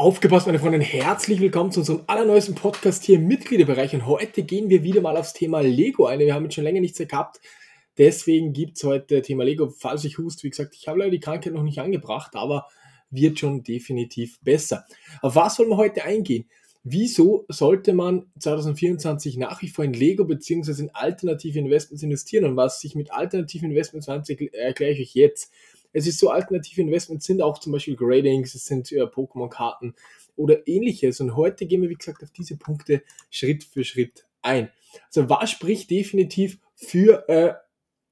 Aufgepasst, meine Freunde, herzlich willkommen zu unserem allerneuesten Podcast hier im Mitgliederbereich. Und heute gehen wir wieder mal aufs Thema Lego ein. Wir haben jetzt schon länger nichts gehabt. Deswegen gibt es heute Thema Lego. Falls ich hust, wie gesagt, ich habe leider die Krankheit noch nicht angebracht, aber wird schon definitiv besser. Auf was wollen wir heute eingehen? Wieso sollte man 2024 nach wie vor in Lego bzw. in alternative Investments investieren? Und was sich mit alternativen Investments erkläre ich euch jetzt. Es ist so, alternative Investments sind auch zum Beispiel Gradings, es sind äh, Pokémon-Karten oder ähnliches. Und heute gehen wir, wie gesagt, auf diese Punkte Schritt für Schritt ein. Also was spricht definitiv für äh,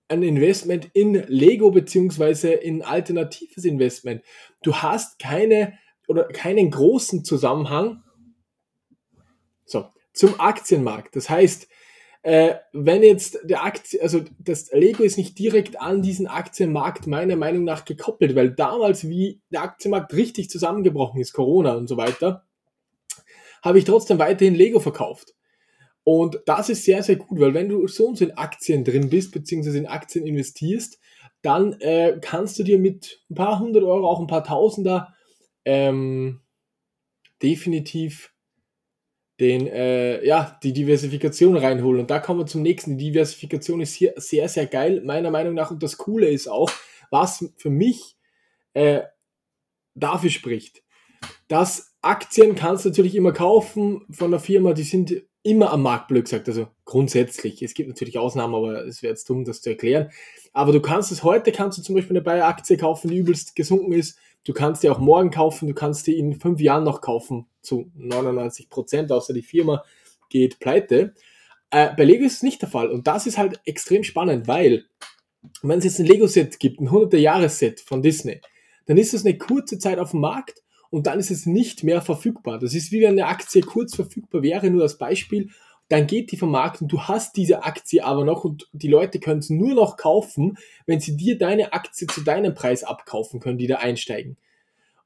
ein Investment in Lego beziehungsweise in alternatives Investment? Du hast keine oder keinen großen Zusammenhang so, zum Aktienmarkt. Das heißt, äh, wenn jetzt der Aktie, also das Lego ist nicht direkt an diesen Aktienmarkt meiner Meinung nach gekoppelt, weil damals, wie der Aktienmarkt richtig zusammengebrochen ist, Corona und so weiter, habe ich trotzdem weiterhin Lego verkauft. Und das ist sehr, sehr gut, weil wenn du so und so in Aktien drin bist, beziehungsweise in Aktien investierst, dann äh, kannst du dir mit ein paar hundert Euro, auch ein paar Tausender ähm, definitiv den, äh, ja, die Diversifikation reinholen. Und da kommen wir zum nächsten. Die Diversifikation ist hier sehr, sehr geil, meiner Meinung nach. Und das Coole ist auch, was für mich äh, dafür spricht, dass Aktien kannst du natürlich immer kaufen von einer Firma, die sind immer am Markt, blöd gesagt. Also grundsätzlich. Es gibt natürlich Ausnahmen, aber es wäre jetzt dumm, das zu erklären. Aber du kannst es heute, kannst du zum Beispiel eine Bayer-Aktie kaufen, die übelst gesunken ist. Du kannst die auch morgen kaufen, du kannst die in fünf Jahren noch kaufen, zu 99 Prozent, außer die Firma geht pleite. Äh, bei Lego ist es nicht der Fall. Und das ist halt extrem spannend, weil, wenn es jetzt ein Lego-Set gibt, ein 100er-Jahres-Set von Disney, dann ist es eine kurze Zeit auf dem Markt und dann ist es nicht mehr verfügbar. Das ist wie wenn eine Aktie kurz verfügbar wäre, nur als Beispiel. Dann geht die vom Markt und du hast diese Aktie aber noch und die Leute können es nur noch kaufen, wenn sie dir deine Aktie zu deinem Preis abkaufen können, die da einsteigen.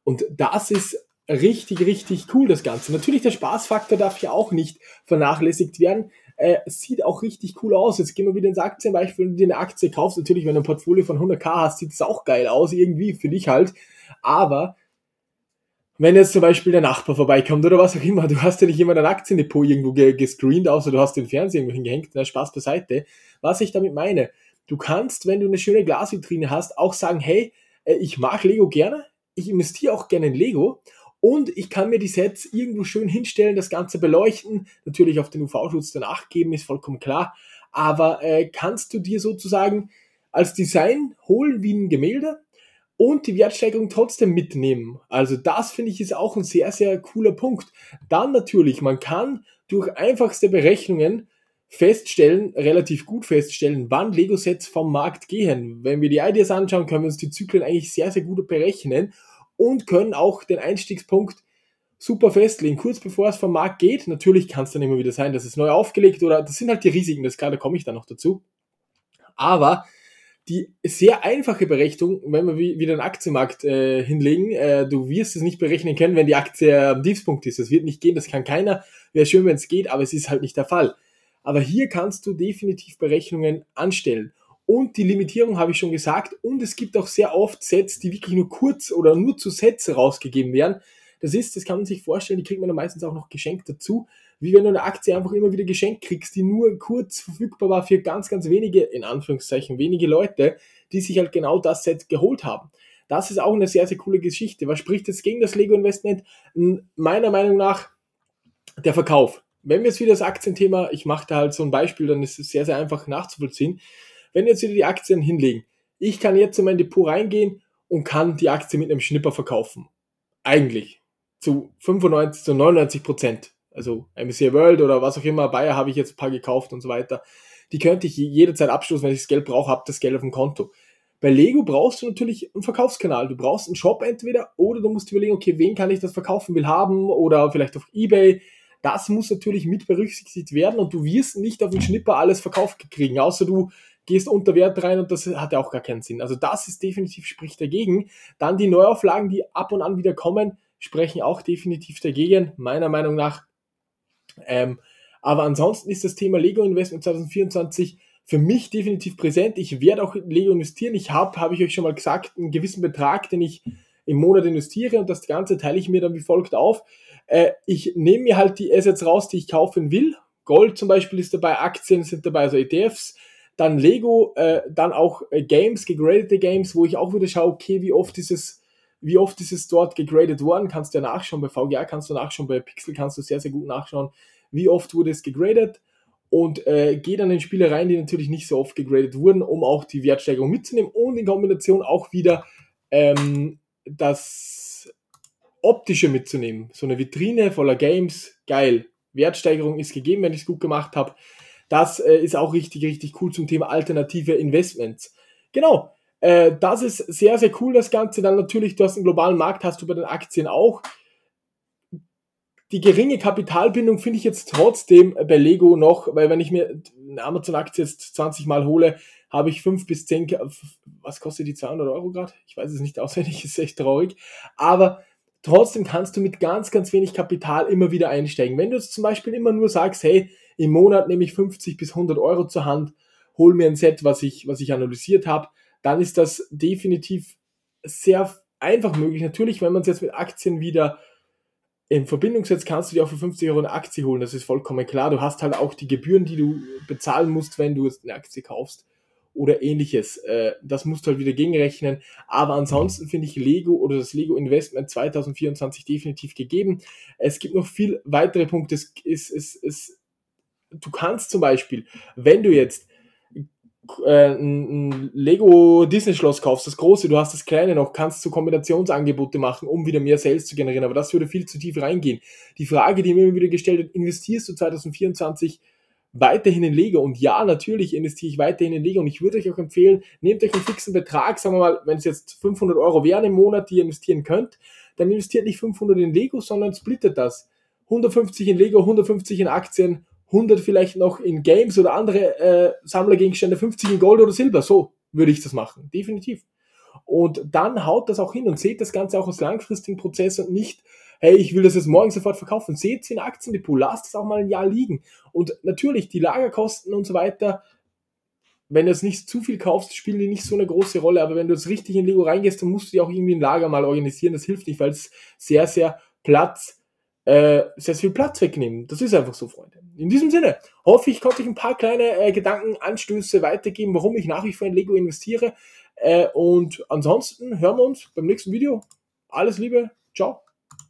Und das ist richtig, richtig cool, das Ganze. Natürlich, der Spaßfaktor darf ja auch nicht vernachlässigt werden. Äh, sieht auch richtig cool aus. Jetzt gehen wir wieder ins Aktienbeispiel, wenn du dir eine Aktie kaufst. Natürlich, wenn du ein Portfolio von 100k hast, sieht es auch geil aus, irgendwie, für dich halt. Aber wenn jetzt zum Beispiel der Nachbar vorbeikommt oder was auch immer, du hast ja nicht immer dein Aktiendepot irgendwo gescreent, außer du hast den Fernseher irgendwo hingehängt, na, Spaß beiseite. Was ich damit meine, du kannst, wenn du eine schöne Glasvitrine hast, auch sagen, hey, äh, ich mag Lego gerne, ich investiere auch gerne in Lego und ich kann mir die Sets irgendwo schön hinstellen, das Ganze beleuchten, natürlich auf den UV-Schutz dann Acht geben, ist vollkommen klar, aber äh, kannst du dir sozusagen als Design holen wie ein Gemälde und die Wertsteigerung trotzdem mitnehmen. Also das finde ich ist auch ein sehr, sehr cooler Punkt. Dann natürlich, man kann durch einfachste Berechnungen feststellen, relativ gut feststellen, wann Lego-Sets vom Markt gehen. Wenn wir die Ideas anschauen, können wir uns die Zyklen eigentlich sehr, sehr gut berechnen und können auch den Einstiegspunkt super festlegen, kurz bevor es vom Markt geht. Natürlich kann es dann immer wieder sein, dass es neu aufgelegt oder das sind halt die Risiken, das da komme ich dann noch dazu. Aber die sehr einfache Berechnung, wenn wir wieder einen Aktienmarkt äh, hinlegen, äh, du wirst es nicht berechnen können, wenn die Aktie am Tiefspunkt ist. Das wird nicht gehen, das kann keiner. Wäre schön, wenn es geht, aber es ist halt nicht der Fall. Aber hier kannst du definitiv Berechnungen anstellen. Und die Limitierung habe ich schon gesagt. Und es gibt auch sehr oft Sets, die wirklich nur kurz oder nur zu Sets rausgegeben werden. Das ist, das kann man sich vorstellen, die kriegt man dann meistens auch noch geschenkt dazu. Wie wenn du eine Aktie einfach immer wieder geschenkt kriegst, die nur kurz verfügbar war für ganz, ganz wenige, in Anführungszeichen, wenige Leute, die sich halt genau das Set geholt haben. Das ist auch eine sehr, sehr coole Geschichte. Was spricht jetzt gegen das Lego Investment? Meiner Meinung nach der Verkauf. Wenn wir jetzt wieder das Aktienthema, ich mache da halt so ein Beispiel, dann ist es sehr, sehr einfach nachzuvollziehen wenn jetzt wieder die Aktien hinlegen, ich kann jetzt in mein Depot reingehen und kann die Aktie mit einem Schnipper verkaufen. Eigentlich. Zu 95, zu 99 Prozent. Also MSCI World oder was auch immer, Bayer habe ich jetzt ein paar gekauft und so weiter. Die könnte ich jederzeit abstoßen, wenn ich das Geld brauche, habe das Geld auf dem Konto. Bei Lego brauchst du natürlich einen Verkaufskanal. Du brauchst einen Shop entweder oder du musst überlegen, okay, wen kann ich das verkaufen will haben oder vielleicht auf Ebay. Das muss natürlich mit berücksichtigt werden und du wirst nicht auf den Schnipper alles verkauft kriegen, außer du gehst unter Wert rein und das hat ja auch gar keinen Sinn. Also das ist definitiv spricht dagegen. Dann die Neuauflagen, die ab und an wieder kommen, sprechen auch definitiv dagegen, meiner Meinung nach. Ähm, aber ansonsten ist das Thema Lego Investment 2024 für mich definitiv präsent. Ich werde auch in Lego investieren. Ich habe, habe ich euch schon mal gesagt, einen gewissen Betrag, den ich im Monat investiere und das Ganze teile ich mir dann wie folgt auf. Äh, ich nehme mir halt die Assets raus, die ich kaufen will. Gold zum Beispiel ist dabei, Aktien sind dabei, also ETFs. Dann Lego, äh, dann auch äh, Games, gegradete Games, wo ich auch wieder schaue, okay, wie oft ist es, wie oft ist es dort gegradet worden, kannst du ja nachschauen, bei VGA kannst du nachschauen, bei Pixel kannst du sehr, sehr gut nachschauen, wie oft wurde es gegradet und äh, gehe dann in Spiele rein, die natürlich nicht so oft gegradet wurden, um auch die Wertsteigerung mitzunehmen und in Kombination auch wieder ähm, das Optische mitzunehmen. So eine Vitrine voller Games, geil. Wertsteigerung ist gegeben, wenn ich es gut gemacht habe. Das äh, ist auch richtig, richtig cool zum Thema alternative Investments. Genau, äh, das ist sehr, sehr cool, das Ganze. Dann natürlich, du hast einen globalen Markt, hast du bei den Aktien auch die geringe Kapitalbindung finde ich jetzt trotzdem bei Lego noch, weil wenn ich mir eine Amazon-Aktie jetzt 20 Mal hole, habe ich 5 bis 10, was kostet die 200 Euro gerade? Ich weiß es nicht auswendig, ist echt traurig. Aber trotzdem kannst du mit ganz, ganz wenig Kapital immer wieder einsteigen. Wenn du jetzt zum Beispiel immer nur sagst, hey, im Monat nehme ich 50 bis 100 Euro zur Hand, hol mir ein Set, was ich, was ich analysiert habe, dann ist das definitiv sehr einfach möglich. Natürlich, wenn man es jetzt mit Aktien wieder in Verbindung setzt, kannst du dir auch für 50 Euro eine Aktie holen. Das ist vollkommen klar. Du hast halt auch die Gebühren, die du bezahlen musst, wenn du eine Aktie kaufst oder ähnliches. Äh, das musst du halt wieder gegenrechnen. Aber ansonsten finde ich Lego oder das Lego Investment 2024 definitiv gegeben. Es gibt noch viel weitere Punkte. Es, es, es, es, du kannst zum Beispiel, wenn du jetzt äh, ein Lego Disney Schloss kaufst, das große, du hast das kleine noch, kannst du Kombinationsangebote machen, um wieder mehr Sales zu generieren, aber das würde viel zu tief reingehen. Die Frage, die mir immer wieder gestellt wird, investierst du 2024 weiterhin in Lego? Und ja, natürlich investiere ich weiterhin in Lego und ich würde euch auch empfehlen, nehmt euch einen fixen Betrag, sagen wir mal, wenn es jetzt 500 Euro wären im Monat, die ihr investieren könnt, dann investiert nicht 500 in Lego, sondern splittet das. 150 in Lego, 150 in Aktien 100 vielleicht noch in Games oder andere äh, Sammlergegenstände, 50 in Gold oder Silber. So würde ich das machen, definitiv. Und dann haut das auch hin und seht das Ganze auch als langfristigen Prozess und nicht, hey, ich will das jetzt morgen sofort verkaufen. Seht es in Aktiendepot, lasst es auch mal ein Jahr liegen. Und natürlich, die Lagerkosten und so weiter, wenn du jetzt nicht zu viel kaufst, spielen die nicht so eine große Rolle. Aber wenn du jetzt richtig in Lego reingehst, dann musst du dir auch irgendwie ein Lager mal organisieren. Das hilft nicht, weil es sehr, sehr Platz äh, sehr viel Platz wegnehmen. Das ist einfach so, Freunde. In diesem Sinne hoffe ich, konnte ich ein paar kleine äh, Gedankenanstöße weitergeben, warum ich nach wie vor in Lego investiere. Äh, und ansonsten hören wir uns beim nächsten Video. Alles Liebe, ciao.